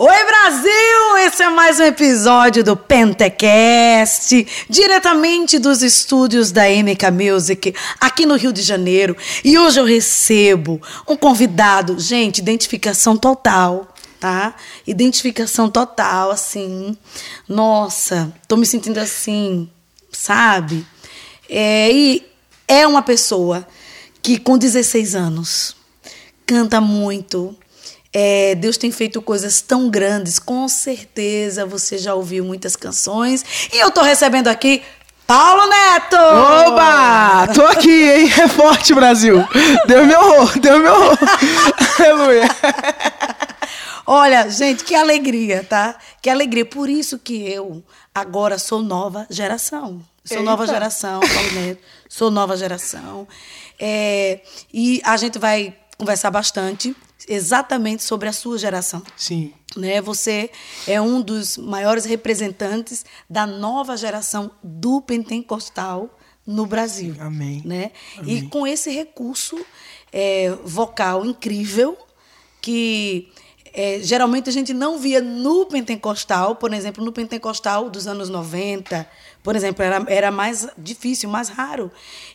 Oi Brasil! Esse é mais um episódio do Pentecast, diretamente dos estúdios da MK Music, aqui no Rio de Janeiro. E hoje eu recebo um convidado, gente, identificação total, tá? Identificação total, assim. Nossa, tô me sentindo assim, sabe? É, e é uma pessoa que com 16 anos canta muito, é, Deus tem feito coisas tão grandes, com certeza você já ouviu muitas canções. E eu tô recebendo aqui Paulo Neto! Oba! Tô aqui, hein? É forte, Brasil! Deu meu horror, deu meu horror. Aleluia! Olha, gente, que alegria, tá? Que alegria. Por isso que eu agora sou nova geração. Sou Eita. nova geração, Paulo Neto. Sou nova geração. É, e a gente vai conversar bastante exatamente sobre a sua geração. Sim. Né? Você é um dos maiores representantes da nova geração do pentecostal no Brasil. Amém. Né? Amém. E com esse recurso é, vocal incrível que é, geralmente a gente não via no pentecostal, por exemplo, no pentecostal dos anos 90, por exemplo, era, era mais difícil, mais raro.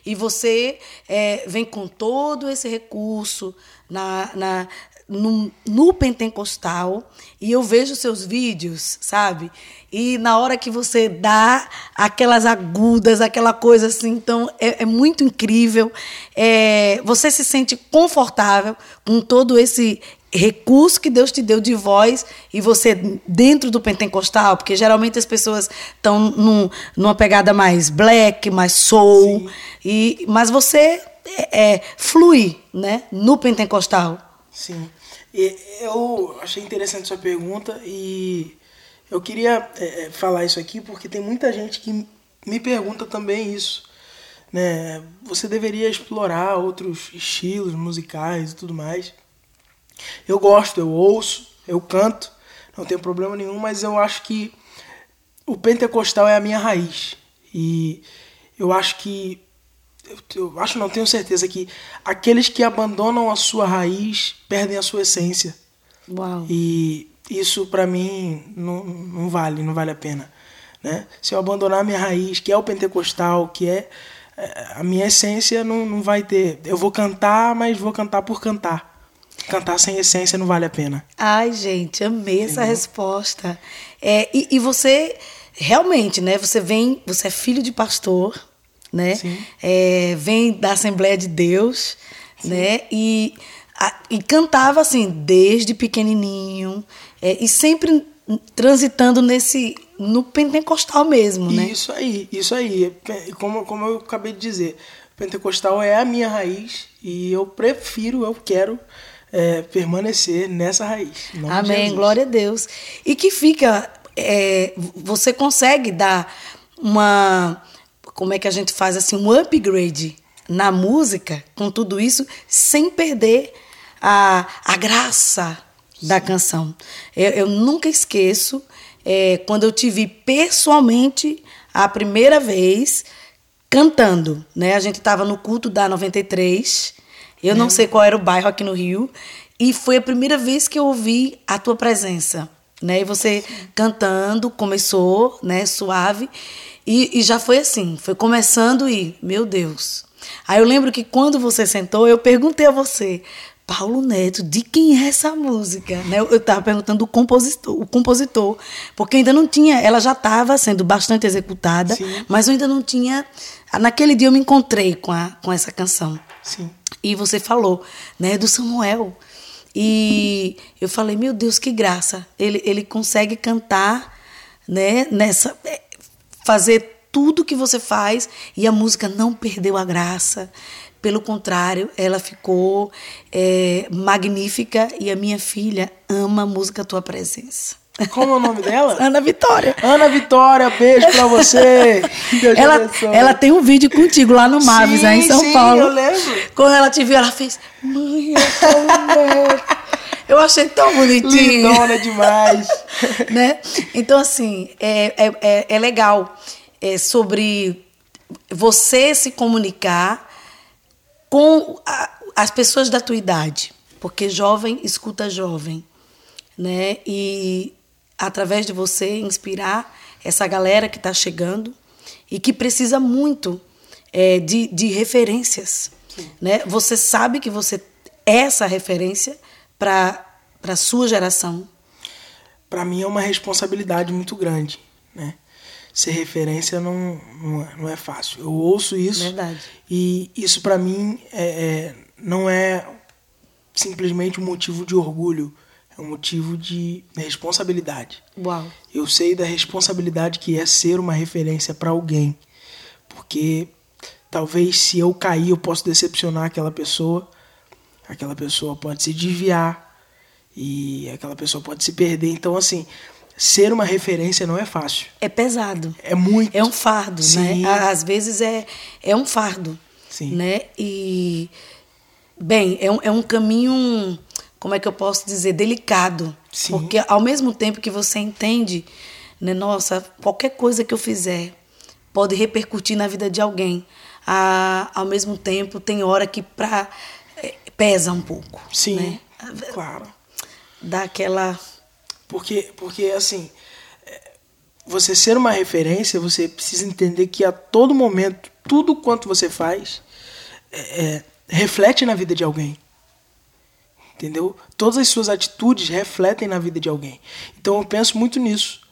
E você é, vem com todo esse recurso na, na, no, no pentecostal e eu vejo seus vídeos, sabe? E na hora que você dá aquelas agudas, aquela coisa assim, então é, é muito incrível. É, você se sente confortável com todo esse recurso que Deus te deu de voz e você dentro do pentecostal, porque geralmente as pessoas estão num, numa pegada mais black, mais soul, e mas você é, é, flui, né, no pentecostal. Sim. Eu achei interessante sua pergunta e eu queria é, é, falar isso aqui porque tem muita gente que me pergunta também isso. Né? Você deveria explorar outros estilos musicais e tudo mais. Eu gosto, eu ouço, eu canto, não tem problema nenhum, mas eu acho que o pentecostal é a minha raiz. E eu acho que. Eu, eu acho, não tenho certeza que aqueles que abandonam a sua raiz perdem a sua essência. Uau. E isso para mim não, não vale, não vale a pena. Né? Se eu abandonar a minha raiz, que é o pentecostal, que é, é a minha essência, não, não vai ter. Eu vou cantar, mas vou cantar por cantar. Cantar sem essência não vale a pena. Ai, gente, amei Entendeu? essa resposta. É, e, e, você realmente, né? Você vem, você é filho de pastor, né? É, vem da Assembleia de Deus, Sim. né? E, a, e cantava assim desde pequenininho é, e sempre transitando nesse no pentecostal mesmo, né? Isso aí, isso aí. Como, como eu acabei de dizer, pentecostal é a minha raiz e eu prefiro, eu quero é, permanecer nessa raiz. Amém, glória a Deus. E que fica, é, você consegue dar uma, como é que a gente faz assim, um upgrade na música com tudo isso, sem perder a, a graça da canção. Eu, eu nunca esqueço é, quando eu te vi pessoalmente a primeira vez cantando, né? A gente estava no culto da 93 eu não sei qual era o bairro aqui no Rio. E foi a primeira vez que eu ouvi a tua presença. Né? E você cantando, começou, né, suave. E, e já foi assim, foi começando e, meu Deus. Aí eu lembro que quando você sentou, eu perguntei a você, Paulo Neto, de quem é essa música? Né? Eu estava perguntando o compositor, o compositor, porque ainda não tinha, ela já estava sendo bastante executada, Sim. mas eu ainda não tinha. Naquele dia eu me encontrei com, a, com essa canção. Sim. E você falou, né, do Samuel. E eu falei, meu Deus, que graça. Ele, ele consegue cantar, né, nessa fazer tudo que você faz e a música não perdeu a graça. Pelo contrário, ela ficou é, magnífica e a minha filha ama a música Tua Presença. Como é o nome dela? Ana Vitória. Ana Vitória, beijo pra você. Deus ela, ela tem um vídeo contigo lá no Mavis, sim, aí em São sim, Paulo. Eu lembro. Quando ela te viu, ela fez. Mãe, eu Eu achei tão bonitinho. Lindona demais. né? Então, assim, é, é, é, é legal é sobre você se comunicar com a, as pessoas da tua idade. Porque jovem escuta jovem. né? E através de você inspirar essa galera que está chegando e que precisa muito é, de, de referências, né? Você sabe que você é essa referência para para sua geração. Para mim é uma responsabilidade muito grande, né? Ser referência não, não, é, não é fácil. Eu ouço isso Verdade. e isso para mim é, é, não é simplesmente um motivo de orgulho, é um motivo de responsabilidade. Uau. Eu sei da responsabilidade que é ser uma referência para alguém, porque talvez se eu cair eu posso decepcionar aquela pessoa, aquela pessoa pode se desviar e aquela pessoa pode se perder. Então assim, ser uma referência não é fácil. É pesado. É muito. É um fardo, Sim. né? Às vezes é, é um fardo, Sim. né? E bem, é um, é um caminho, como é que eu posso dizer, delicado, Sim. porque ao mesmo tempo que você entende, né, nossa, qualquer coisa que eu fizer pode repercutir na vida de alguém. Ah, ao mesmo tempo, tem hora que pra, é, pesa um pouco. Sim. Né? Claro. Dá aquela. Porque, porque assim, é, você ser uma referência, você precisa entender que a todo momento, tudo quanto você faz é, é, reflete na vida de alguém. Entendeu? Todas as suas atitudes refletem na vida de alguém. Então eu penso muito nisso.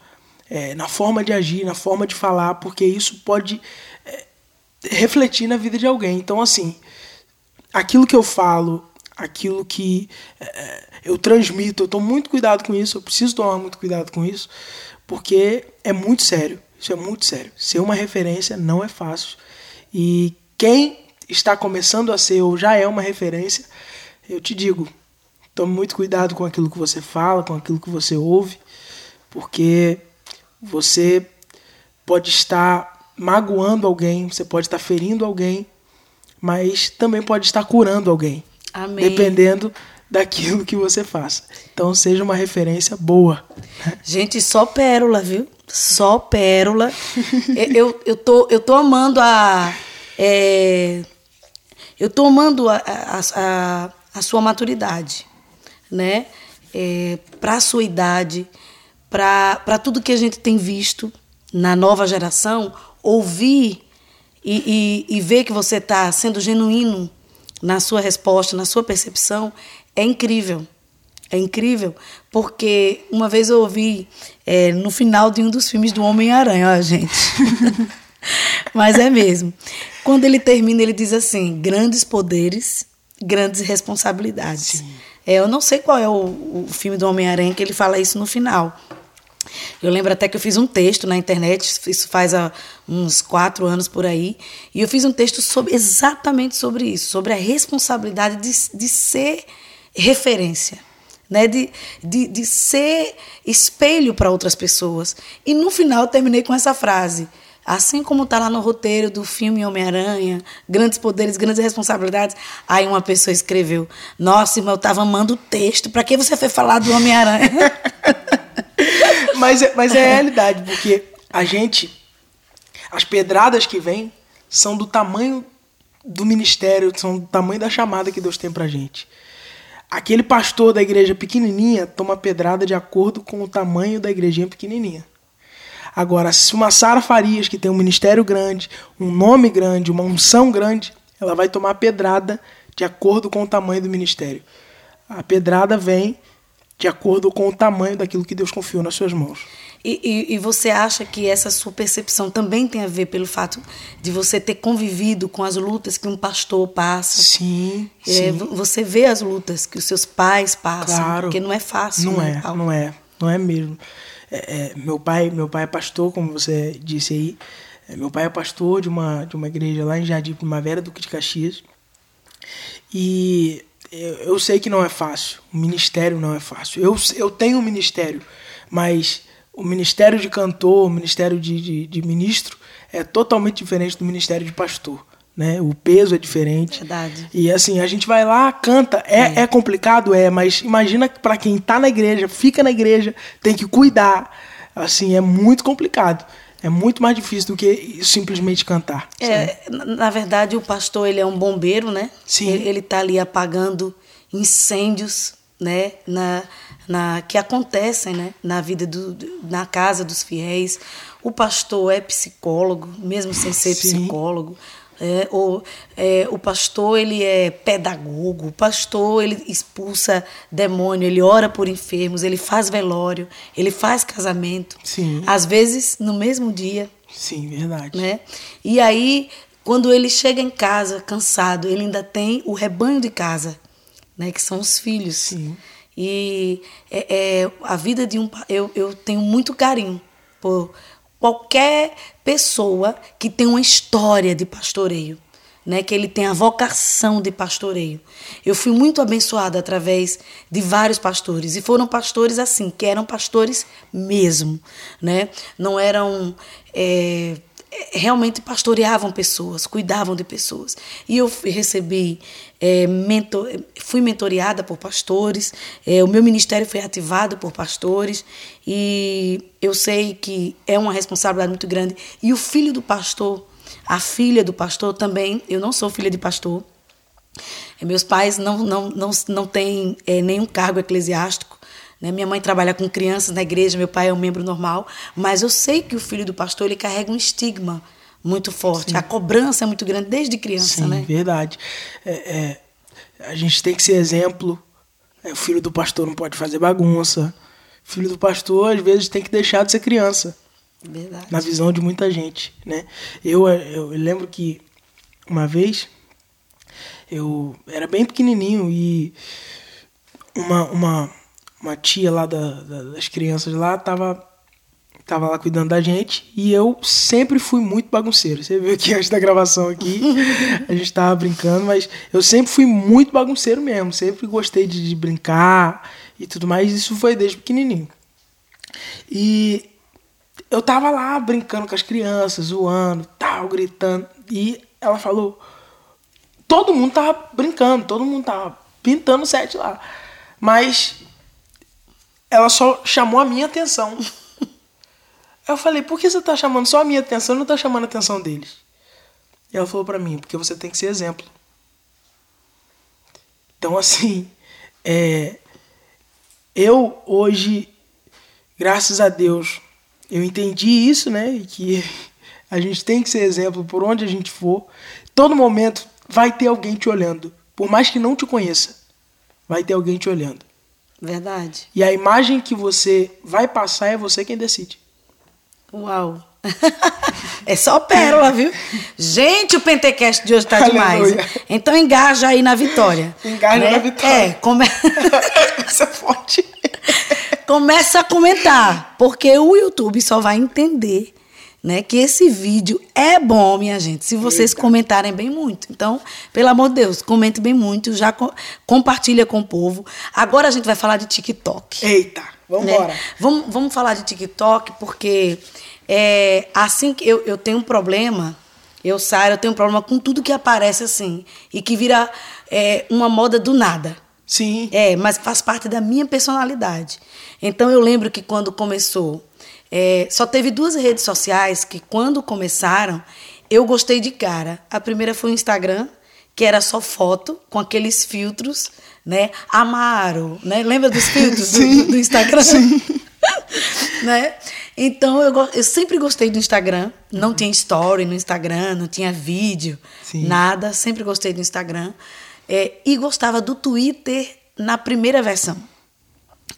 É, na forma de agir, na forma de falar, porque isso pode é, refletir na vida de alguém. Então, assim, aquilo que eu falo, aquilo que é, eu transmito, eu tomo muito cuidado com isso, eu preciso tomar muito cuidado com isso, porque é muito sério. Isso é muito sério. Ser uma referência não é fácil. E quem está começando a ser ou já é uma referência, eu te digo, tome muito cuidado com aquilo que você fala, com aquilo que você ouve, porque você pode estar magoando alguém, você pode estar ferindo alguém, mas também pode estar curando alguém. Amém. Dependendo daquilo que você faça. Então seja uma referência boa. Gente, só pérola, viu? Só pérola. eu, eu, tô, eu tô amando a. É, eu tô amando a, a, a, a sua maturidade, né? É, para a sua idade, para tudo que a gente tem visto na nova geração, ouvir e, e, e ver que você está sendo genuíno na sua resposta, na sua percepção, é incrível. É incrível, porque uma vez eu ouvi é, no final de um dos filmes do Homem-Aranha, ó, gente. Mas é mesmo. Quando ele termina, ele diz assim: grandes poderes, grandes responsabilidades. É, eu não sei qual é o, o filme do Homem-Aranha que ele fala isso no final. Eu lembro até que eu fiz um texto na internet, isso faz há uns quatro anos por aí, e eu fiz um texto sobre, exatamente sobre isso, sobre a responsabilidade de, de ser referência, né? de, de, de ser espelho para outras pessoas. E no final eu terminei com essa frase. Assim como está lá no roteiro do filme Homem-Aranha, grandes poderes, grandes responsabilidades. Aí uma pessoa escreveu: Nossa, irmão, eu estava amando o texto, para que você foi falar do Homem-Aranha? mas, é, mas é a realidade, porque a gente, as pedradas que vêm são do tamanho do ministério, são do tamanho da chamada que Deus tem pra gente. Aquele pastor da igreja pequenininha toma pedrada de acordo com o tamanho da igrejinha pequenininha. Agora, se uma Sara Farias, que tem um ministério grande, um nome grande, uma unção grande, ela vai tomar pedrada de acordo com o tamanho do ministério. A pedrada vem de acordo com o tamanho daquilo que Deus confiou nas suas mãos. E, e, e, você acha que essa sua percepção também tem a ver pelo fato de você ter convivido com as lutas que um pastor passa? Sim. É, sim. Você vê as lutas que os seus pais passam, claro. porque não é fácil. Não né, é, Paulo? não é, não é mesmo. É, é, meu pai, meu pai é pastor, como você disse aí. É, meu pai é pastor de uma de uma igreja lá em Jardim Primavera, Duque de Caxias. E eu, eu sei que não é fácil. O ministério não é fácil. Eu, eu tenho um ministério, mas o ministério de cantor, o ministério de, de, de ministro é totalmente diferente do ministério de pastor. Né? O peso é diferente. Verdade. E assim, a gente vai lá, canta. É, é. é complicado, é, mas imagina para quem tá na igreja, fica na igreja, tem que cuidar. Assim, é muito complicado. É muito mais difícil do que simplesmente cantar. É, na verdade, o pastor ele é um bombeiro, né? Sim. Ele, ele tá ali apagando incêndios né, na, na, que acontecem né, na vida do, na casa dos fiéis. O pastor é psicólogo, mesmo sem ser Sim. psicólogo. É, o, é, o pastor ele é pedagogo, o pastor ele expulsa demônio, ele ora por enfermos, ele faz velório, ele faz casamento. Sim. Às vezes no mesmo dia. Sim, verdade. Né? E aí, quando ele chega em casa cansado, ele ainda tem o rebanho de casa, né? que são os filhos. Sim. E é, é, a vida de um. Eu, eu tenho muito carinho por qualquer pessoa que tem uma história de pastoreio, né? que ele tem a vocação de pastoreio. Eu fui muito abençoada através de vários pastores, e foram pastores assim, que eram pastores mesmo. Né? Não eram. É, realmente pastoreavam pessoas, cuidavam de pessoas. E eu recebi, é, mentor, fui mentoreada por pastores, é, o meu ministério foi ativado por pastores, e eu sei que é uma responsabilidade muito grande. E o filho do pastor, a filha do pastor também, eu não sou filha de pastor, meus pais não, não, não, não têm é, nenhum cargo eclesiástico, né? Minha mãe trabalha com crianças na igreja, meu pai é um membro normal, mas eu sei que o filho do pastor ele carrega um estigma muito forte. Sim. A cobrança é muito grande desde criança, Sim, né? verdade. É, é, a gente tem que ser exemplo. É, o filho do pastor não pode fazer bagunça. O filho do pastor, às vezes, tem que deixar de ser criança. Verdade. Na visão de muita gente, né? Eu, eu lembro que uma vez eu era bem pequenininho e uma, uma uma tia lá da, da, das crianças lá tava, tava lá cuidando da gente e eu sempre fui muito bagunceiro. Você viu que antes da gravação aqui a gente tava brincando, mas eu sempre fui muito bagunceiro mesmo. Sempre gostei de, de brincar e tudo mais. Isso foi desde pequenininho. E eu tava lá brincando com as crianças, zoando, tal, gritando. E ela falou: todo mundo tava brincando, todo mundo tava pintando o set lá. Mas ela só chamou a minha atenção. Eu falei, por que você tá chamando só a minha atenção e não tá chamando a atenção deles? E ela falou para mim, porque você tem que ser exemplo. Então, assim, é, eu hoje, graças a Deus, eu entendi isso, né? Que a gente tem que ser exemplo por onde a gente for. Todo momento vai ter alguém te olhando. Por mais que não te conheça, vai ter alguém te olhando. Verdade. E a imagem que você vai passar é você quem decide. Uau! é só pérola, viu? Gente, o Pentecast de hoje tá demais. Então engaja aí na vitória. Engaja né? na vitória. É, come... É forte. Começa a comentar, porque o YouTube só vai entender né, que esse vídeo é bom, minha gente, se vocês Eita. comentarem bem muito. Então, pelo amor de Deus, comente bem muito, já co compartilha com o povo. Agora a gente vai falar de TikTok. Eita, vamos né? embora. Vamos, vamos falar de TikTok, porque é, assim que eu, eu tenho um problema, eu saio, eu tenho um problema com tudo que aparece assim, e que vira é, uma moda do nada. Sim. É, mas faz parte da minha personalidade. Então eu lembro que quando começou é, só teve duas redes sociais que, quando começaram, eu gostei de cara. A primeira foi o Instagram, que era só foto, com aqueles filtros, né? Amaro, né? Lembra dos filtros do, do, Instagram? Sim. né? Então, eu, eu sempre gostei do Instagram. Não uhum. tinha story no Instagram, não tinha vídeo, Sim. nada. Sempre gostei do Instagram. É, e gostava do Twitter na primeira versão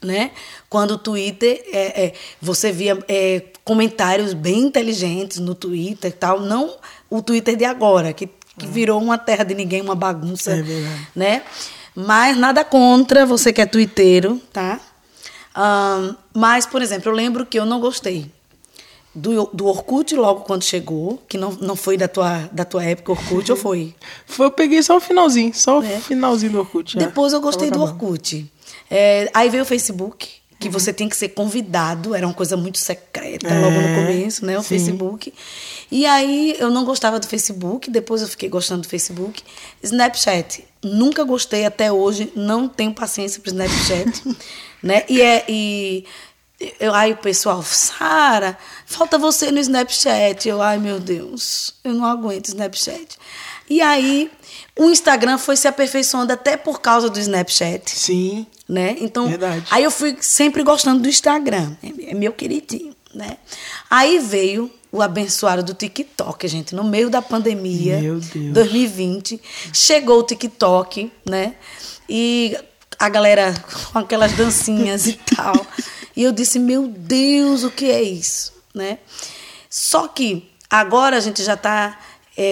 né? Quando o Twitter, é, é, você via é, comentários bem inteligentes no Twitter e tal, não o Twitter de agora, que, que virou uma terra de ninguém, uma bagunça, é né? Mas nada contra você que é twitteiro, tá? Um, mas, por exemplo, eu lembro que eu não gostei do, do Orkut logo quando chegou, que não, não foi da tua, da tua época Orkut, ou foi? Foi, eu peguei só o finalzinho, só o é. finalzinho do Orkut. Depois eu gostei do Orkut. É, aí veio o Facebook, que você tem que ser convidado, era uma coisa muito secreta é, logo no começo, né? O sim. Facebook. E aí eu não gostava do Facebook, depois eu fiquei gostando do Facebook. Snapchat, nunca gostei até hoje, não tenho paciência para Snapchat, né? E é e eu, aí o pessoal, Sara, falta você no Snapchat. Eu, ai meu Deus, eu não aguento Snapchat. E aí, o Instagram foi se aperfeiçoando até por causa do Snapchat. Sim. Né? Então, Verdade. aí eu fui sempre gostando do Instagram. É é meu queridinho, né? Aí veio o abençoado do TikTok, gente, no meio da pandemia, Meu Deus. 2020, chegou o TikTok, né? E a galera com aquelas dancinhas e tal. E eu disse, meu Deus, o que é isso, né? Só que agora a gente já está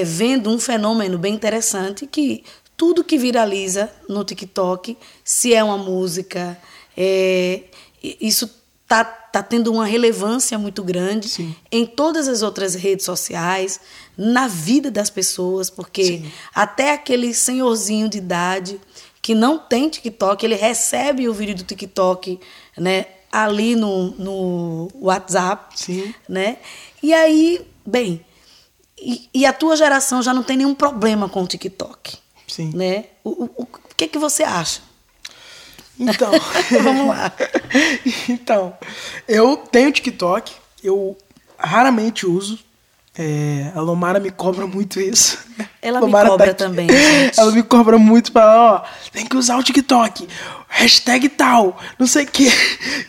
vendo um fenômeno bem interessante que tudo que viraliza no TikTok, se é uma música, é, isso tá, tá tendo uma relevância muito grande Sim. em todas as outras redes sociais, na vida das pessoas, porque Sim. até aquele senhorzinho de idade que não tem TikTok, ele recebe o vídeo do TikTok, né, ali no, no WhatsApp, Sim. né? E aí, bem, e, e a tua geração já não tem nenhum problema com o TikTok, Sim. né? O, o, o que que você acha? Então. Vamos lá. então, eu tenho TikTok, eu raramente uso. É, a Lomara me cobra muito isso. Ela me Lomara cobra aqui. também, gente. Ela me cobra muito para, ó, tem que usar o TikTok. Hashtag tal, não sei o quê.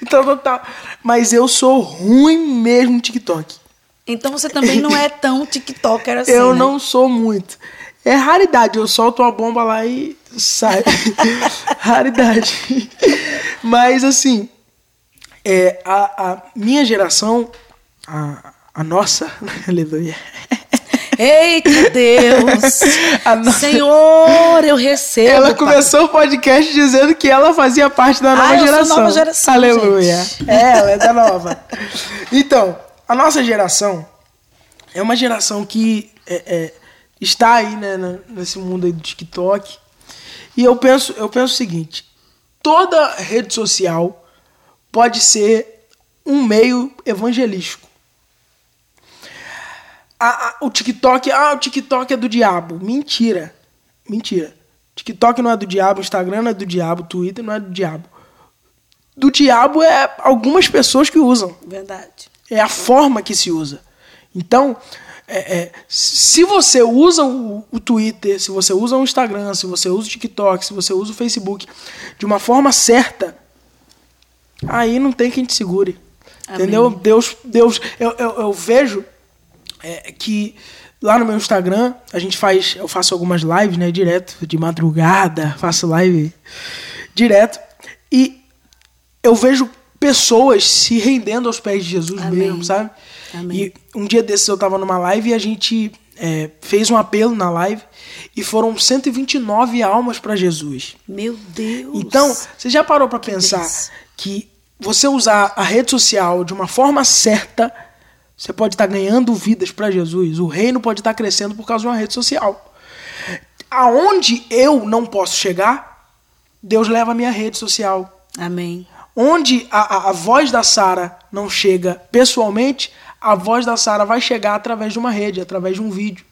Então, tal, tal. Mas eu sou ruim mesmo no TikTok. Então você também não é tão TikToker assim, eu né? não sou muito. É raridade, eu solto uma bomba lá e sai. raridade. Mas assim, é, a, a minha geração, a, a nossa, aleluia. Eita Deus! Senhor, eu recebo. Ela pai. começou o podcast dizendo que ela fazia parte da nova Ah, eu sou geração. nova geração, Aleluia. gente. É, ela é da nova. Então, a nossa geração é uma geração que é, é, está aí né, nesse mundo aí do TikTok. E eu penso, eu penso o seguinte: toda rede social pode ser um meio evangelístico. A- a- o TikTok, ah, o TikTok é do diabo. Mentira. Mentira. TikTok não é do diabo, Instagram não é do diabo, Twitter não é do diabo. Do diabo é algumas pessoas que usam. Verdade. É a forma que se usa. Então, é, é, se você usa o, o Twitter, se você usa o Instagram, se você usa o TikTok, se você usa o Facebook de uma forma certa, aí não tem quem te segure. Amém. Entendeu? Deus, Deus, eu, eu, eu vejo é, que lá no meu Instagram a gente faz, eu faço algumas lives, né, direto de madrugada, faço live direto e eu vejo pessoas se rendendo aos pés de Jesus Amém. mesmo, sabe? Amém. E um dia desses eu tava numa live e a gente é, fez um apelo na live e foram 129 almas para Jesus. Meu Deus. Então, você já parou para pensar delícia. que você usar a rede social de uma forma certa, você pode estar ganhando vidas para Jesus. O reino pode estar crescendo por causa de uma rede social. Aonde eu não posso chegar, Deus leva a minha rede social. Amém. Onde a, a, a voz da Sara não chega pessoalmente, a voz da Sara vai chegar através de uma rede, através de um vídeo.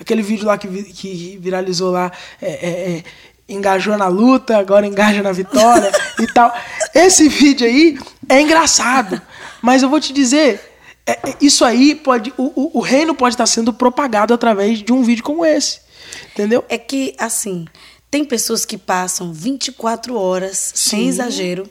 Aquele vídeo lá que, vi- que viralizou lá, é, é, é, engajou na luta, agora engaja na vitória e tal. Esse vídeo aí é engraçado, mas eu vou te dizer, é- é- isso aí pode, o, o, o reino pode estar sendo propagado através de um vídeo como esse, entendeu? É que, assim, tem pessoas que passam 24 horas, sem Sim. exagero,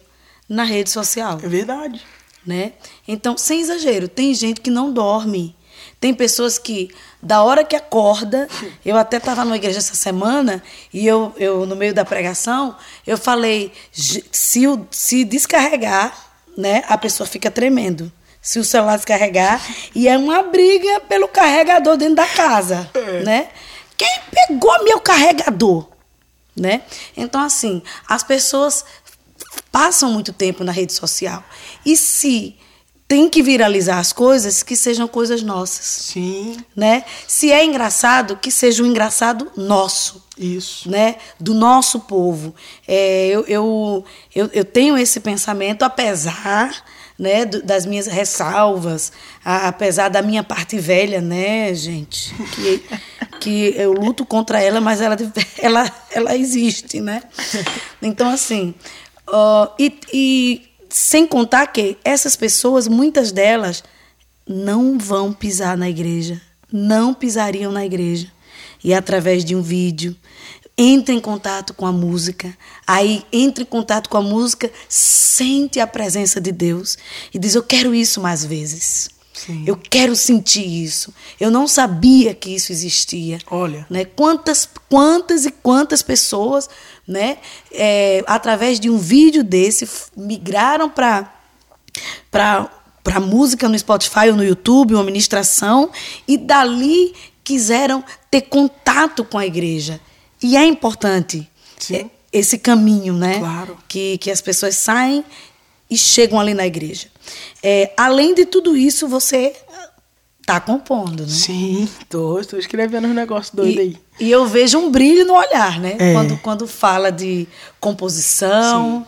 na rede social. É verdade. né? Então, sem exagero, tem gente que não dorme. Tem pessoas que, da hora que acorda, eu até estava numa igreja essa semana e eu, eu no meio da pregação, eu falei, "Ge- se, o- se descarregar, né, a pessoa fica tremendo. Se o celular descarregar, e é uma briga pelo carregador dentro da casa, né? Quem pegou meu carregador? né? Então, assim, as pessoas passam muito tempo na rede social. E se tem que viralizar as coisas, que sejam coisas nossas, Sim, né? Se é engraçado, que seja um engraçado nosso, isso. né? Do nosso povo. É, eu, eu, eu, eu tenho esse pensamento, apesar né, das minhas ressalvas, a- apesar da minha parte velha, né, gente? Que, que eu luto contra ela, mas ela, ela, ela existe, né? Então, assim, ó, e, e sem contar que essas pessoas, muitas delas, não vão pisar na igreja, não pisariam na igreja. e através de um vídeo. Entre em contato com a música. Aí entre em contato com a música, sente a presença de Deus e diz: Eu quero isso mais vezes. Sim. Eu quero sentir isso. Eu não sabia que isso existia. Olha. Né? Quantas, quantas e quantas pessoas, né, é, através de um vídeo desse, migraram para para música no Spotify ou no YouTube, uma ministração, e dali quiseram ter contato com a igreja. E é importante Sim. é, esse caminho, né? Claro. Que, que as pessoas saem e chegam ali na igreja. É, além de tudo isso, você tá compondo, né? Sim, tô, estou escrevendo um negócio doido aí. E, e eu vejo um brilho no olhar, né? É. Quando, quando fala de composição.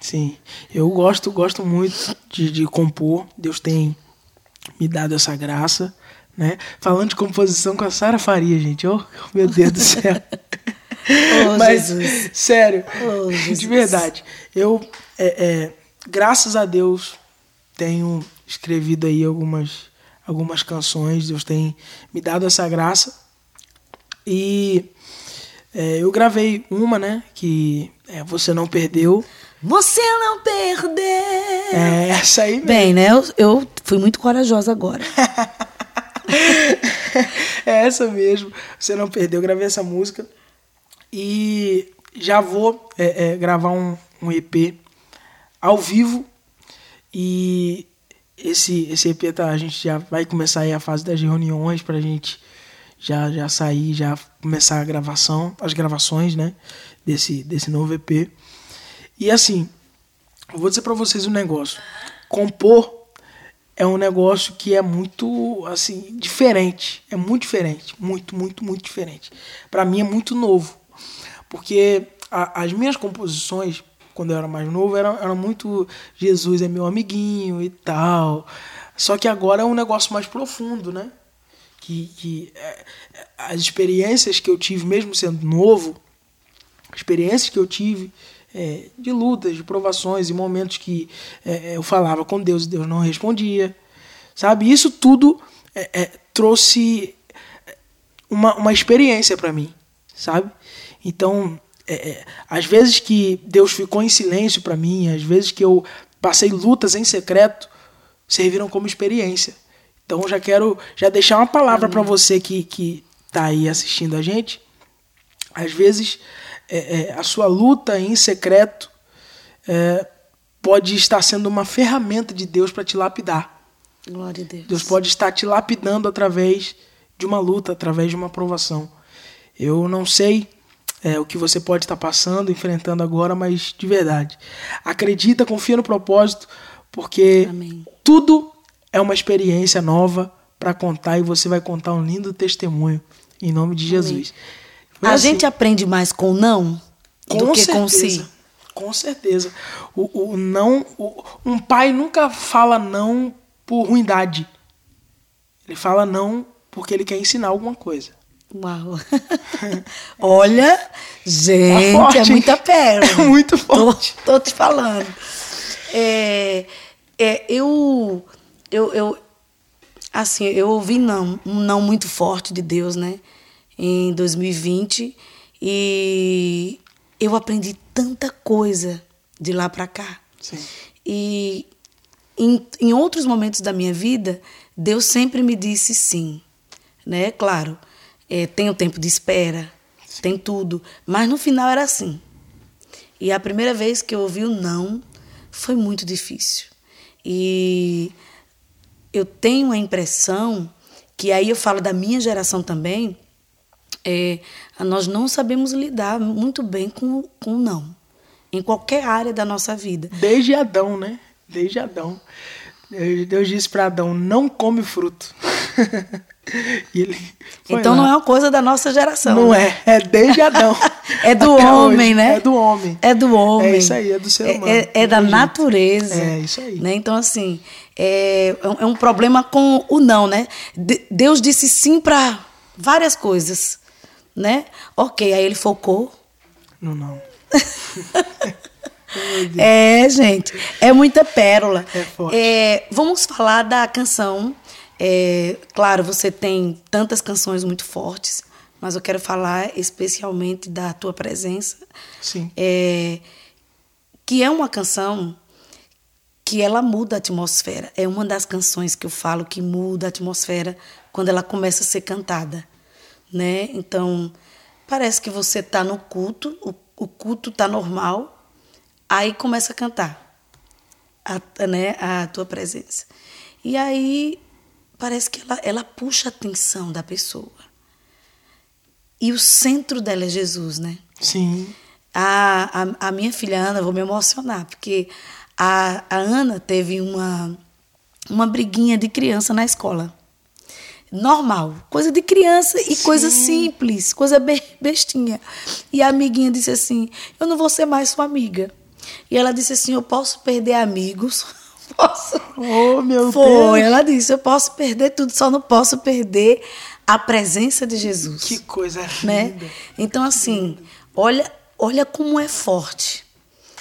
Sim, eu gosto, gosto muito de, de compor. Deus tem me dado essa graça, né? Falando de composição com a Sara Faria, gente. Oh, meu Deus do céu. Oh, Mas, Jesus. sério, Oh, de Jesus. verdade, eu, é, é, graças a Deus, tenho escrevido aí algumas, algumas canções. Deus tem me dado essa graça. E é, eu gravei uma, né? Que é Você Não Perdeu. Você não perdeu. É essa aí mesmo. Bem, né? Eu, eu fui muito corajosa agora. é essa mesmo. Você não perdeu. Eu gravei essa música. E já vou é, é, gravar um, um EP ao vivo. E esse, esse EP tá, a gente já vai começar aí a fase das reuniões pra gente já, já sair, já começar a gravação, as gravações, né? Desse, desse novo EP. E assim, eu vou dizer pra vocês um negócio. Compor é um negócio que é muito assim diferente, é muito diferente, muito, muito, muito diferente. Pra mim é muito novo, porque a- as minhas composições quando eu era mais novo eram, eram muito Jesus é meu amiguinho e tal. Só que agora é um negócio mais profundo, né? Que, que é, é, as experiências que eu tive, mesmo sendo novo, experiências que eu tive é, de lutas, de provações e momentos que é, eu falava com Deus e Deus não respondia, sabe? Isso tudo é, é, trouxe uma, uma experiência para mim, sabe? Então, é, é, às vezes que Deus ficou em silêncio para mim, às vezes que eu passei lutas em secreto, serviram como experiência. Então, eu já quero já deixar uma palavra para você que, que tá aí assistindo a gente. Às vezes, é, é, a sua luta em secreto é, pode estar sendo uma ferramenta de Deus para te lapidar. Glória a Deus. Deus pode estar te lapidando através de uma luta, através de uma provação. Eu não sei é, o que você pode estar passando, enfrentando agora, mas de verdade. Acredita, confia no propósito, porque Amém. tudo é uma experiência nova para contar e você vai contar um lindo testemunho em nome de Jesus. A assim. gente aprende mais com não do que com sim. Com certeza. O, o não, o- um pai nunca fala não por ruindade. Ele fala não porque ele quer ensinar alguma coisa. Uau. Olha, gente, Tá forte, é muita pérola. É muito forte. Tô, tô te falando. É, é, eu, eu, eu, assim, eu ouvi não, um não muito forte de Deus, né? Em 2020 e eu aprendi tanta coisa de lá para cá. Sim. E em, em outros momentos da minha vida, Deus sempre me disse sim. Né? Claro, é, tem o tempo de espera, tem tudo. Mas no final era assim. E a primeira vez que eu ouvi o não foi muito difícil. E eu tenho a impressão que aí eu falo da minha geração também, é, nós não sabemos lidar muito bem com, com o não. Em qualquer área da nossa vida. Desde Adão, né? Desde Adão. Deus disse para Adão: não come fruto. Então lá. não é uma coisa da nossa geração. Não né? é, é desde Adão. É do homem, hoje. né? É do homem. É do homem. É isso aí, é do ser humano. É, é da jeito. natureza. É isso aí. Né? Então, assim, é, é um- é um problema com o não, né? De- Deus disse sim para várias coisas, né? Ok, aí ele focou. Não, não. É, gente, é muita pérola. É forte. É, vamos falar da canção. É, claro, você tem tantas canções muito fortes, mas eu quero falar especialmente da tua presença. Sim. É, que é uma canção que ela muda a atmosfera. É uma das canções que eu falo que muda a atmosfera quando ela começa a ser cantada, né? Então, parece que você está no culto, o, o culto está normal, aí começa a cantar, a, né, a tua presença. E aí parece que ela, ela puxa a atenção da pessoa. E o centro dela é Jesus, né? Sim. A, a, a minha filha Ana, vou me emocionar, porque a, a Ana teve uma, uma briguinha de criança na escola. Normal, coisa de criança e Sim. coisa simples, coisa be- bestinha. E a amiguinha disse assim: Eu não vou ser mais sua amiga. E ela disse assim: Eu posso perder amigos. Posso. Oh, meu Foi, Deus. ela disse: Eu posso perder tudo, só não posso perder a presença de Jesus Que coisa né? linda. Então assim, olha, olha como é forte,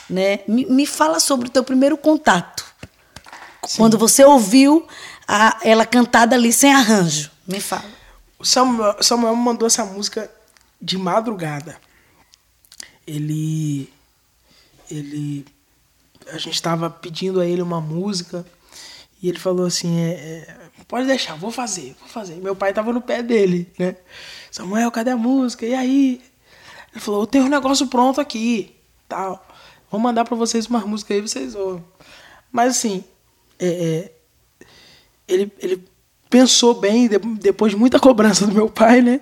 né? Me, me fala sobre o teu primeiro contato. Quando você ouviu a- ela cantada ali sem arranjo. Me fala. O Samuel, Samuel me mandou essa música de madrugada. Ele. Ele. A gente estava pedindo a ele uma música e ele falou assim: é, é, pode deixar, vou fazer, vou fazer. Meu pai tava no pé dele, né? Samuel, cadê a música? E aí? Ele falou: eu tenho um negócio pronto aqui, tal. Vou mandar para vocês uma música aí, vocês ouvem. Mas assim, é, é, ele, ele pensou bem, de- depois de muita cobrança do meu pai, né?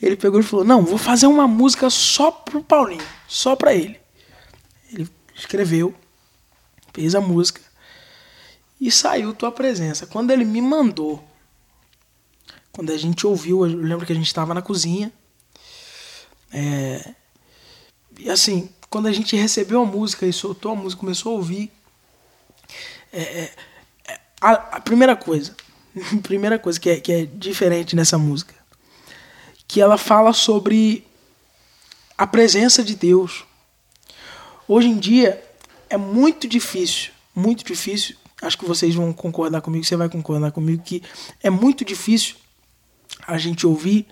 Ele pegou e falou: Não, vou fazer uma música só pro Paulinho, só pra ele. Ele escreveu, fez a música e saiu tua presença. Quando ele me mandou, quando a gente ouviu, eu lembro que a gente estava na cozinha. É, e assim, quando a gente recebeu a música e soltou a música, começou a ouvir. é, é, é, a, a primeira coisa, primeira coisa que é, que é diferente nessa música, que ela fala sobre a presença de Deus. Hoje em dia é muito difícil, muito difícil. Acho que vocês vão concordar comigo, você vai concordar comigo que é muito difícil a gente ouvir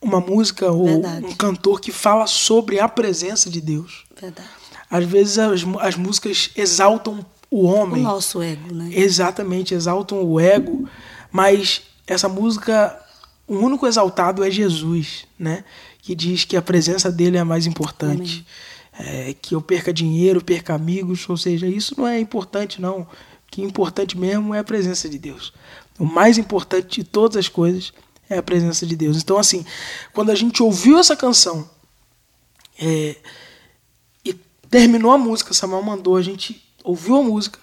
uma música ou Verdade. um cantor que fala sobre a presença de Deus. Verdade. Às vezes as, as músicas exaltam o O homem. nosso ego, né? Exatamente, exaltam o ego, mas essa música, o único exaltado é Jesus, né? Que diz que a presença dele é a mais importante. É, que eu perca dinheiro, perca amigos, ou seja, isso não é importante, não. O que é importante mesmo é a presença de Deus. O mais importante de todas as coisas é a presença de Deus. Então, assim, quando a gente ouviu essa canção é, e terminou a música, Samuel mandou, a gente ouviu a música,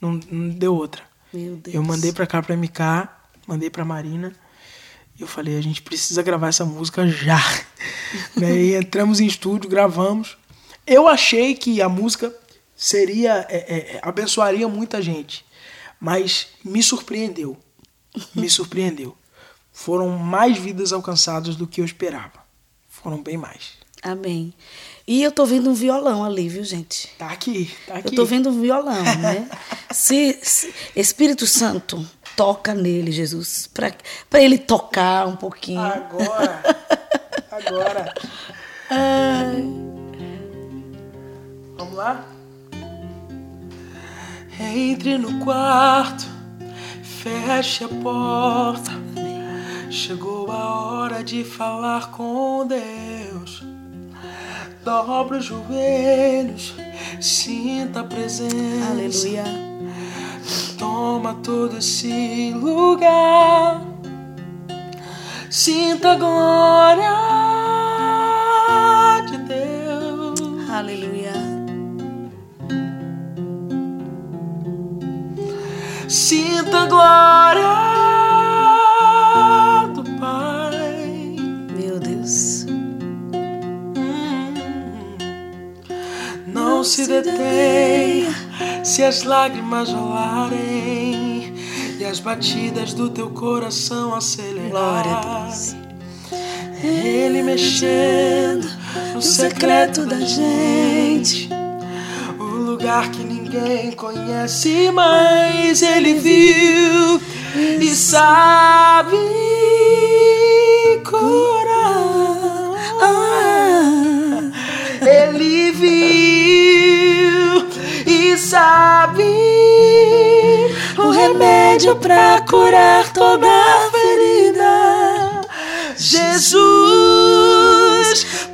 não, não deu outra. Meu Deus. Eu mandei pra cá pra MK, mandei pra Marina. E eu falei, a gente precisa gravar essa música já. né? E entramos em estúdio, gravamos. Eu achei que a música seria. é, é, abençoaria muita gente. Mas me surpreendeu. Me surpreendeu. Foram mais vidas alcançadas do que eu esperava. Foram bem mais. Amém. E eu tô vendo um violão ali, viu, gente? Tá aqui, tá aqui. Eu tô vendo um violão, né? se, se- Espírito Santo toca nele, Jesus, para para ele tocar um pouquinho. Agora. Agora. Vamos lá? Entre no quarto, feche a porta. Chegou a hora de falar com Deus. Dobra os joelhos, sinta a presença. Aleluia. Toma todo esse lugar. Sinta a glória de Deus. Aleluia. Sinta a glória do Pai. Meu Deus. Não se detenha se as lágrimas rolarem e as batidas do teu coração Glória a acelerarem. Deus. Ele mexendo no secreto da gente. O lugar que ninguém ninguém conhece, mas ele viu e sabe curar. Ele viu e sabe o remédio para curar toda ferida. Jesus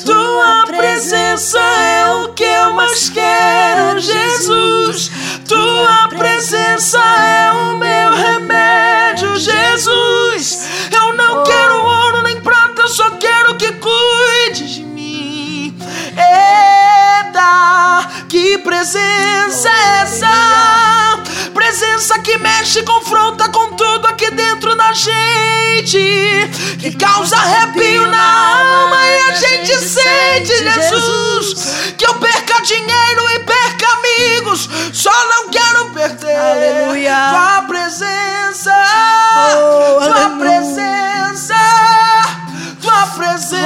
tua presença é o que eu mais quero. Jesus, tua presença é o meu remédio. Jesus, eu não quero ouro nem prata, eu só quero que cuide de mim. Eita, que presença é essa? Presença que mexe, confronta com gente, que causa arrepio na alma e a gente sente, Jesus, que eu perca dinheiro e perca amigos, só não quero perder Aleluia. tua presença, Oh, tua aleluia. presença, tua presença,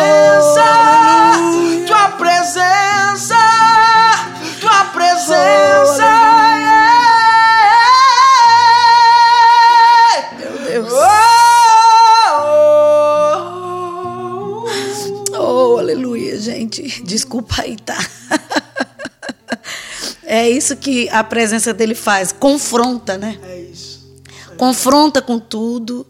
gente. Desculpa aí, tá? É isso que a presença dele faz, confronta, né? É isso. confronta com tudo.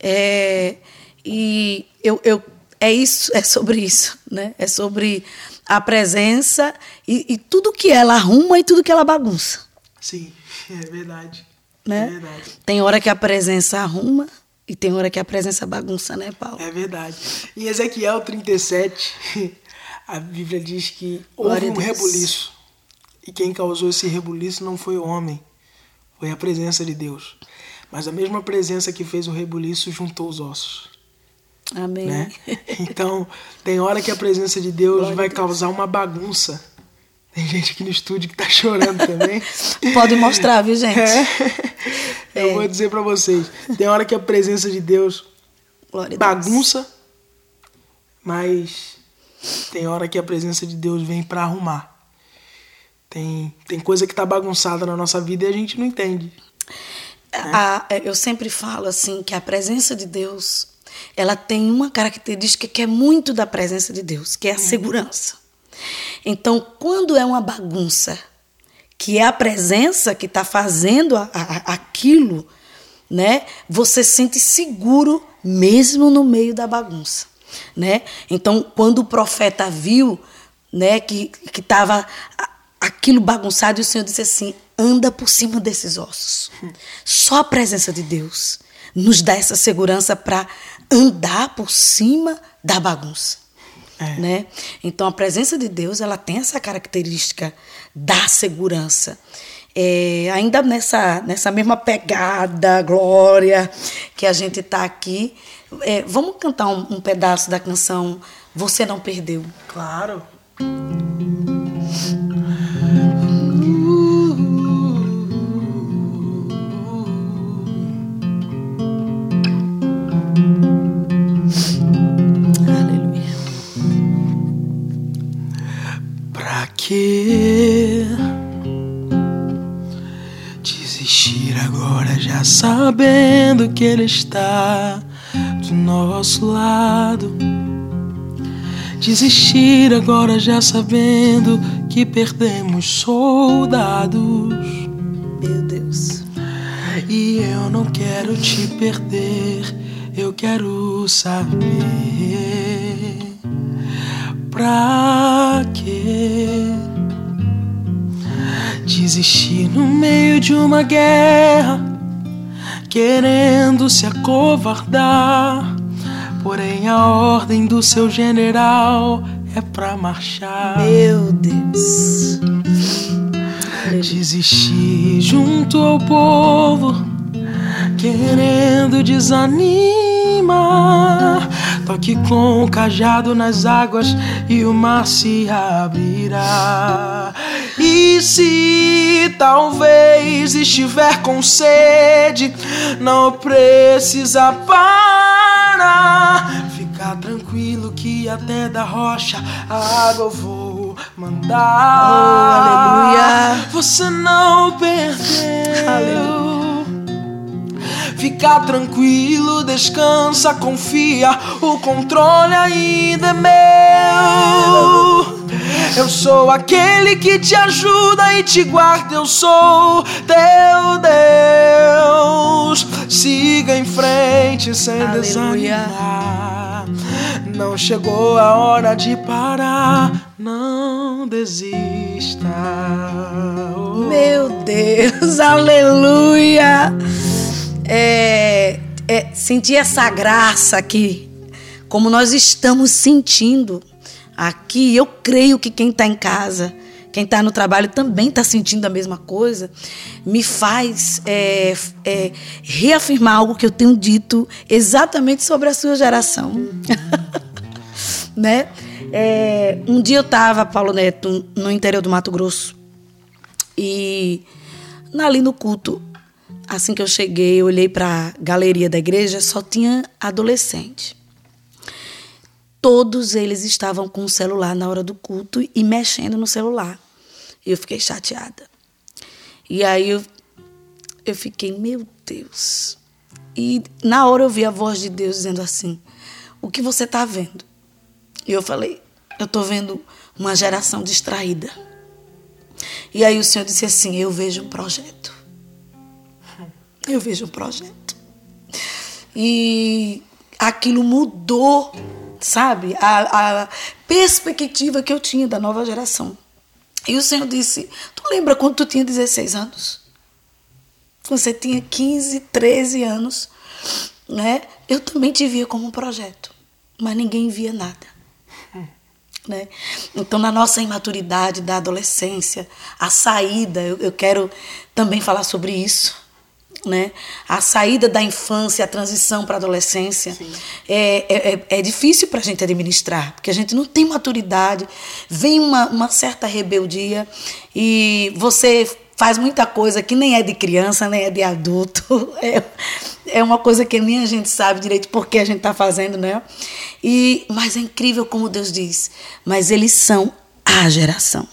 é, e eu, eu, é isso, é sobre isso, né? É sobre a presença e, e tudo que ela arruma e tudo que ela bagunça, Sim, é verdade. né? É verdade. Tem hora que a presença arruma e tem hora que a presença bagunça, né, Paulo? É verdade. Em Ezequiel 37, a Bíblia diz que houve um rebuliço. E quem causou esse rebuliço não foi o homem, foi a presença de Deus. Mas a mesma presença que fez o rebuliço juntou os ossos. Amém. Né? Então, tem hora que a presença de Deus Glória vai Deus. causar uma bagunça. Tem gente aqui no estúdio que tá chorando também. Pode mostrar, viu, gente? É. Eu vou dizer pra vocês. Tem hora que a presença de Deus Glória a Deus. bagunça, mas tem hora que a presença de Deus vem pra arrumar. Tem, tem coisa que tá bagunçada na nossa vida e a gente não entende. A- eu sempre falo assim que a presença de Deus ela tem uma característica que é muito da presença de Deus, que é a segurança. Então, quando é uma bagunça, que é a presença que está fazendo a- a- aquilo, né? Você se sente seguro mesmo no meio da bagunça, né? Então, quando o profeta viu, né, que que estava aquilo bagunçado, e o Senhor disse assim: anda por cima desses ossos. Só a presença de Deus nos dá essa segurança para andar por cima da bagunça. É. Né? Então a presença de Deus ela tem essa característica da segurança. É, ainda nessa, nessa mesma pegada, glória, que a gente está aqui, é, vamos cantar um, um pedaço da canção Você Não Perdeu. Claro. Que desistir agora, já sabendo que Ele está do nosso lado? Desistir agora, já sabendo que perdemos soldados. Meu Deus. E eu não quero te perder, eu quero saber pra quê desistir no meio de uma guerra, querendo se acovardar. Porém, a ordem do seu general é pra marchar. Meu Deus. Desistir junto ao povo, querendo desanimar. Toque com o cajado nas águas e o mar se abrirá. E se talvez estiver com sede, não precisa parar. Fica tranquilo que até da rocha a água eu vou mandar. Oh, aleluia. Você não perdeu. Aleluia. Fica tranquilo, descansa, confia, o controle ainda é meu. Eu sou aquele que te ajuda e te guarda. Eu sou teu Deus. Siga em frente sem Aleluia. desanimar. Não chegou a hora de parar. Não desista. Oh. Meu Deus, aleluia! É, é, sentir essa graça aqui, como nós estamos sentindo aqui, eu creio que quem está em casa, quem está no trabalho também está sentindo a mesma coisa, me faz é, é, reafirmar algo que eu tenho dito exatamente sobre a sua geração. né? É, um dia eu estava, Paulo Neto, no interior do Mato Grosso, e ali no culto, assim que eu cheguei, eu olhei para a galeria da igreja, só tinha adolescente. Todos eles estavam com o celular na hora do culto e mexendo no celular. Eu fiquei chateada. E aí eu, eu fiquei, meu Deus. E na hora eu vi a voz de Deus dizendo assim: O que você está vendo? E eu falei: Eu estou vendo uma geração distraída. E aí o Senhor disse assim: Eu vejo um projeto. Eu vejo um projeto. E aquilo mudou, sabe? A, a perspectiva que eu tinha da nova geração. E o Senhor disse: Tu lembra quando tu tinha 16 anos? Você tinha 15, 13 anos, né? Eu também te via como um projeto, mas ninguém via nada. Né? Então, na nossa imaturidade da adolescência, a saída, eu, eu quero também falar sobre isso. Né? A saída da infância, a transição para a adolescência é, é, é difícil para a gente administrar, porque a gente não tem maturidade, vem uma, uma certa rebeldia e você faz muita coisa que nem é de criança, nem é de adulto. É, é uma coisa que nem a gente sabe direito por que a gente está fazendo, né? E, mas é incrível como Deus diz. Mas eles são a geração.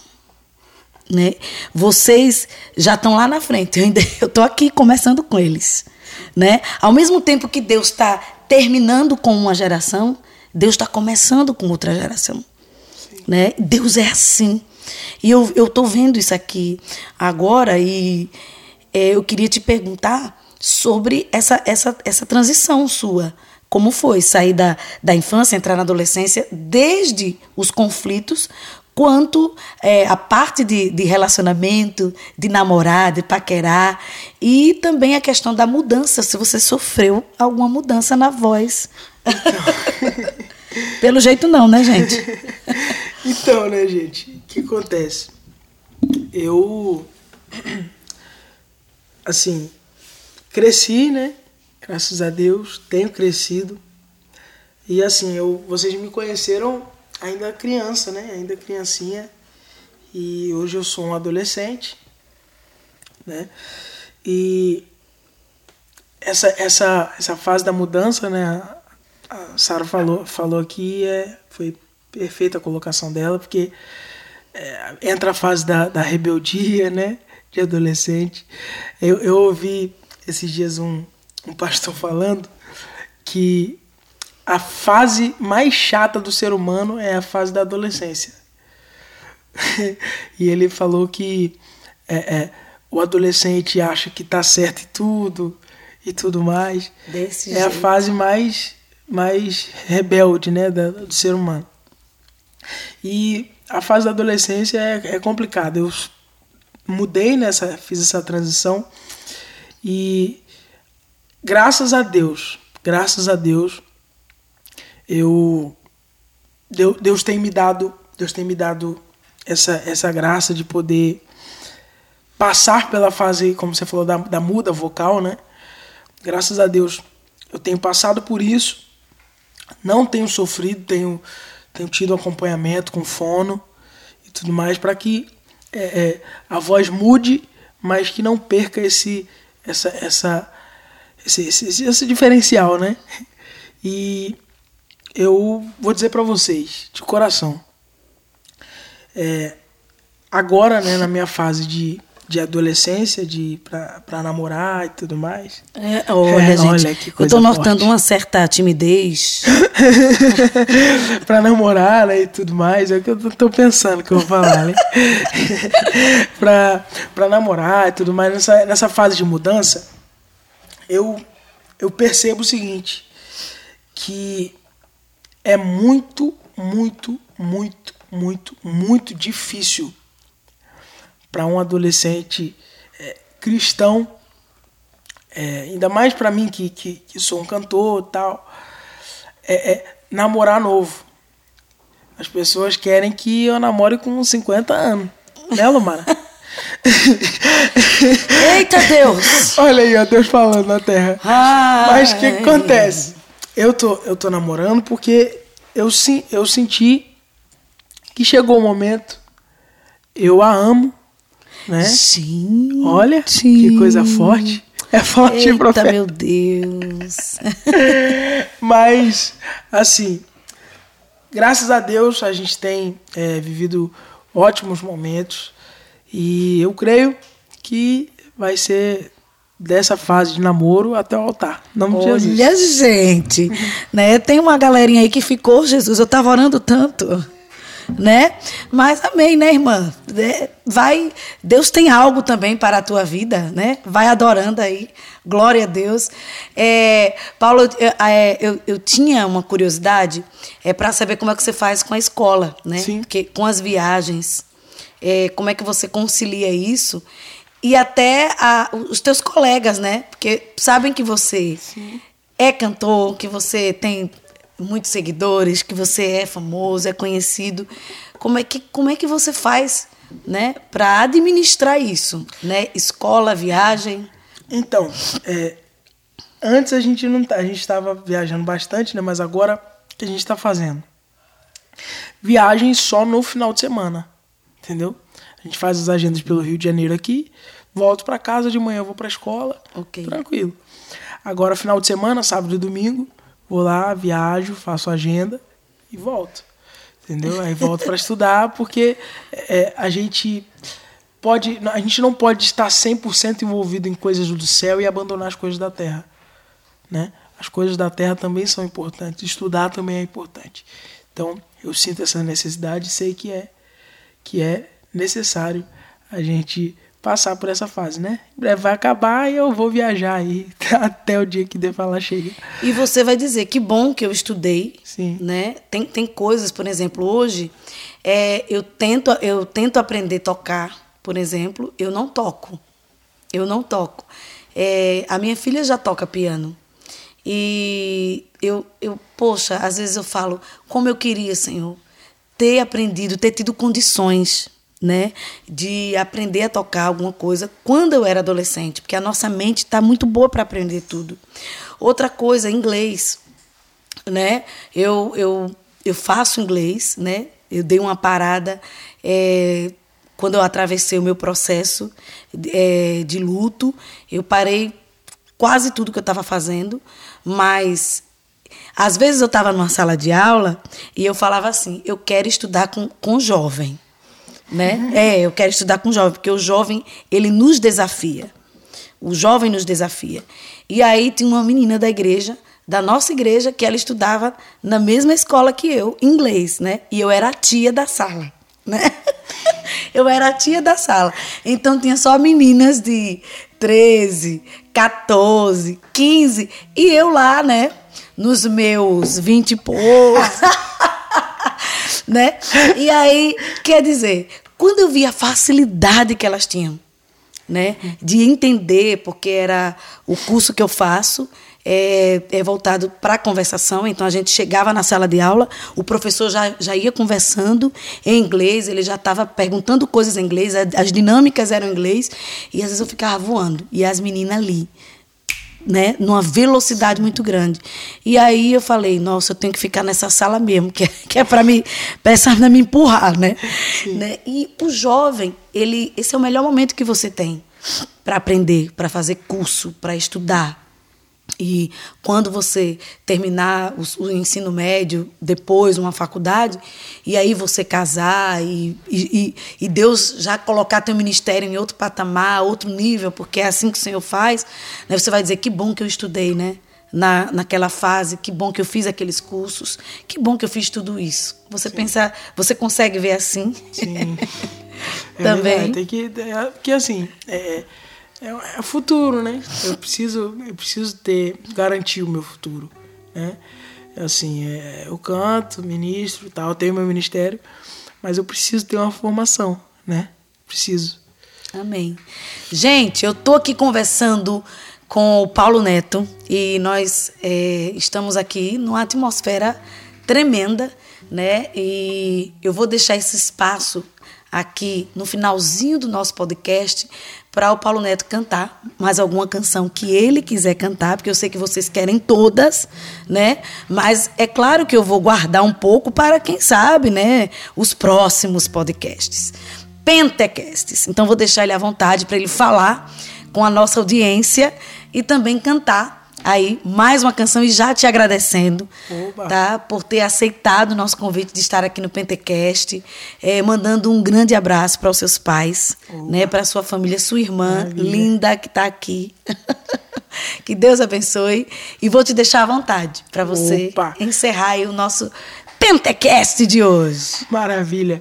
Né? Vocês já estão lá na frente. Eu ainda tô aqui começando com eles, né? Ao mesmo tempo que Deus está terminando com uma geração, Deus está começando com outra geração, né? Deus é assim. E eu eu tô vendo isso aqui agora e é, eu queria te perguntar sobre essa essa essa transição sua. Como foi sair da, da infância, entrar na adolescência, desde os conflitos, quanto é, a parte de, de, relacionamento, de namorar, de paquerar, e também a questão da mudança, se você sofreu alguma mudança na voz. Então. Pelo jeito não, né, gente? então, né, gente, o que acontece? Eu, assim, cresci, né? Graças a Deus, tenho crescido. E assim, eu, vocês me conheceram ainda criança, né? Ainda criancinha. E hoje eu sou um adolescente, né? E essa essa essa fase da mudança, né? A Sara falou falou aqui é foi perfeita a colocação dela, porque é, entra a fase da, da rebeldia, né? De adolescente. Eu, eu ouvi esses dias um, um pastor falando que a fase mais chata do ser humano é a fase da adolescência. e ele falou que é, é, o adolescente acha que tá certo em tudo e tudo mais. Desse é jeito. a fase mais, mais rebelde né, da, do ser humano. E a fase da adolescência é, é complicada. Eu mudei nessa, fiz essa transição e graças a Deus, graças a Deus, eu Deus tem me dado Deus tem me dado essa essa graça de poder passar pela fase como você falou da, da muda vocal né? Graças a Deus eu tenho passado por isso. Não tenho sofrido tenho tenho tido acompanhamento com fono e tudo mais para que é, é, a voz mude mas que não perca esse essa essa esse, esse, esse diferencial né? E eu vou dizer para vocês, de coração, é, agora, né, na minha fase de, de adolescência, de pra, pra namorar e tudo mais. É, olha, É, gente, olha que eu coisa tô notando forte. uma certa timidez. pra namorar né, e tudo mais, é o que eu tô- tô pensando que eu vou falar, né? pra, pra namorar e tudo mais, nessa, nessa fase de mudança, eu, eu percebo o seguinte, que é muito, muito, muito, muito, muito difícil para um adolescente é, cristão, é, ainda mais para mim que, que, que sou um cantor e tal, é, é namorar novo. As pessoas querem que eu namore com 50 anos. Né, Lumara? Eita Deus! Olha aí, ó, Deus falando na terra. Ai. Mas o que, que acontece? Eu tô, eu tô namorando porque eu, sim- eu senti que chegou o momento. Eu a amo, né? Sim. Olha, que coisa forte. É forte, Eita, profeta. meu Deus. Mas, assim, graças a Deus a gente tem é, vivido ótimos momentos e eu creio que vai ser dessa fase de namoro até o altar. Em nome de Jesus. Olha, gente, né? Tem uma galerinha aí que ficou, Jesus, eu tava orando tanto, né? Mas amém, né, irmã? É, Vai, Deus tem algo também para a tua vida, né? Vai adorando aí, glória a Deus. É, Paulo, eu, é, eu, eu tinha uma curiosidade é, para saber como é que você faz com a escola, né? Sim. Porque com as viagens, é, como é que você concilia isso? E até a- os teus colegas, né? Porque sabem que você é cantor, que você tem muitos seguidores, que você é famoso, é conhecido. Como é que, como é que você faz, né, para administrar isso, né? Escola, viagem. Então, é, antes a gente não tá, a gente estava viajando bastante, né? Mas agora o que a gente está fazendo? Viagem só no final de semana, entendeu? A gente faz as agendas pelo Rio de Janeiro aqui, volto para casa de manhã vou para a escola, tranquilo. Agora final de semana, sábado e domingo, vou lá, viajo, faço agenda e volto. Entendeu? Aí volto para estudar, porque é, a gente pode, a gente não pode estar 100% envolvido em coisas do céu e abandonar as coisas da terra, né? As coisas da terra também são importantes, estudar também é importante. Então, eu sinto essa necessidade, sei que é que é necessário a gente passar por essa fase, né? Em breve vai acabar e eu vou viajar aí até o dia que Deus falar chega. E você vai dizer que bom que eu estudei, Sim. né? Tem, tem coisas, por exemplo, hoje é, eu tento eu tento aprender a tocar, por exemplo, eu não toco, eu não toco. É, a minha filha já toca piano e eu, eu poxa, às vezes eu falo como eu queria, Senhor, ter aprendido, ter tido condições, né, de aprender a tocar alguma coisa quando eu era adolescente, porque a nossa mente está muito boa para aprender tudo. Outra coisa, inglês, né? Eu, eu, eu faço inglês, né? Eu dei uma parada é, quando eu atravessei o meu processo é, de luto. Eu parei quase tudo que eu estava fazendo, mas às vezes eu estava numa sala de aula e eu falava assim: eu quero estudar com, com jovem. Né? É, eu quero estudar com jovem, porque o jovem ele nos desafia. O jovem nos desafia. E aí tinha uma menina da igreja, da nossa igreja, que ela estudava na mesma escola que eu, inglês, né? E eu era a tia da sala, né? Eu era a tia da sala. Então tinha só meninas de 13, 14, 15 e eu lá, né? Nos meus 20 e poucos. né? E aí, quer dizer, quando eu vi a facilidade que elas tinham, né, de entender, porque era o curso que eu faço é, é voltado para a conversação, então a gente chegava na sala de aula, o professor já, já ia conversando em inglês, ele já estava perguntando coisas em inglês, as dinâmicas eram em inglês, e às vezes eu ficava voando, e as meninas ali, né, numa velocidade muito grande. E aí eu falei, nossa, eu tenho que ficar nessa sala mesmo, que é, que é para me, pra essa menina me empurrar, né? né? E o jovem, ele, esse é o melhor momento que você tem para aprender, para fazer curso, para estudar, E quando você terminar o, o, ensino médio, depois uma faculdade, e aí você casar e, e, e, Deus já colocar teu ministério em outro patamar, outro nível, porque é assim que o Senhor faz, né? você vai dizer que bom que eu estudei, né? Na, naquela fase, que bom que eu fiz aqueles cursos, que bom que eu fiz tudo isso. Você Sim. pensa, você consegue ver assim? Sim. É Também. Verdade, tem que, é, porque assim, é, é, é futuro, né? Eu preciso, eu preciso ter, garantir o meu futuro, né? Assim, é, eu canto, ministro, tal, tenho meu ministério, mas eu preciso ter uma formação, né? Preciso. Amém. Gente, eu tô aqui conversando com o Paulo Neto e nós é, estamos aqui numa atmosfera tremenda, né? E eu vou deixar esse espaço aqui no finalzinho do nosso podcast para o Paulo Neto cantar mais alguma canção que ele quiser cantar, porque eu sei que vocês querem todas, né? Mas é claro que eu vou guardar um pouco para quem sabe, né, os próximos podcasts. Pentecasts. Então vou deixar ele à vontade para ele falar com a nossa audiência e também cantar aí mais uma canção e já te agradecendo, Oba. tá? Por ter aceitado o nosso convite de estar aqui no Pentecast, é, mandando um grande abraço para os seus pais, Oba. né? Para sua família, sua irmã Maravilha. linda que está aqui. que Deus abençoe e vou te deixar à vontade para você Opa. encerrar o nosso Pentecast de hoje. Maravilha.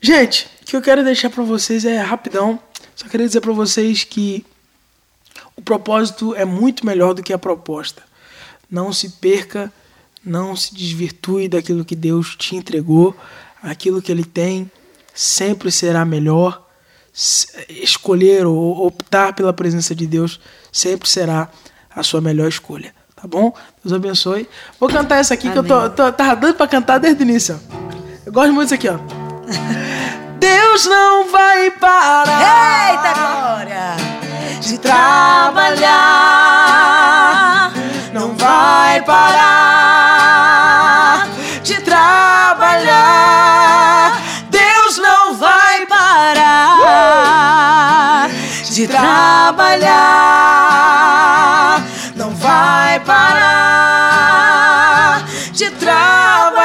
Gente, o que eu quero deixar para vocês é rapidão. Só queria dizer para vocês que propósito é muito melhor do que a proposta. Não se perca, não se desvirtue daquilo que Deus te entregou. Aquilo que Ele tem sempre será melhor. Escolher ou optar pela presença de Deus sempre será a sua melhor escolha. Tá bom? Deus abençoe. Vou cantar essa aqui Amém. que eu tô, tô, tava dando pra cantar desde o início. Eu gosto muito disso aqui, ó. Deus não vai parar. Eita glória! De trabalhar, não vai parar de trabalhar. Deus não vai parar de trabalhar, não vai parar de trabalhar.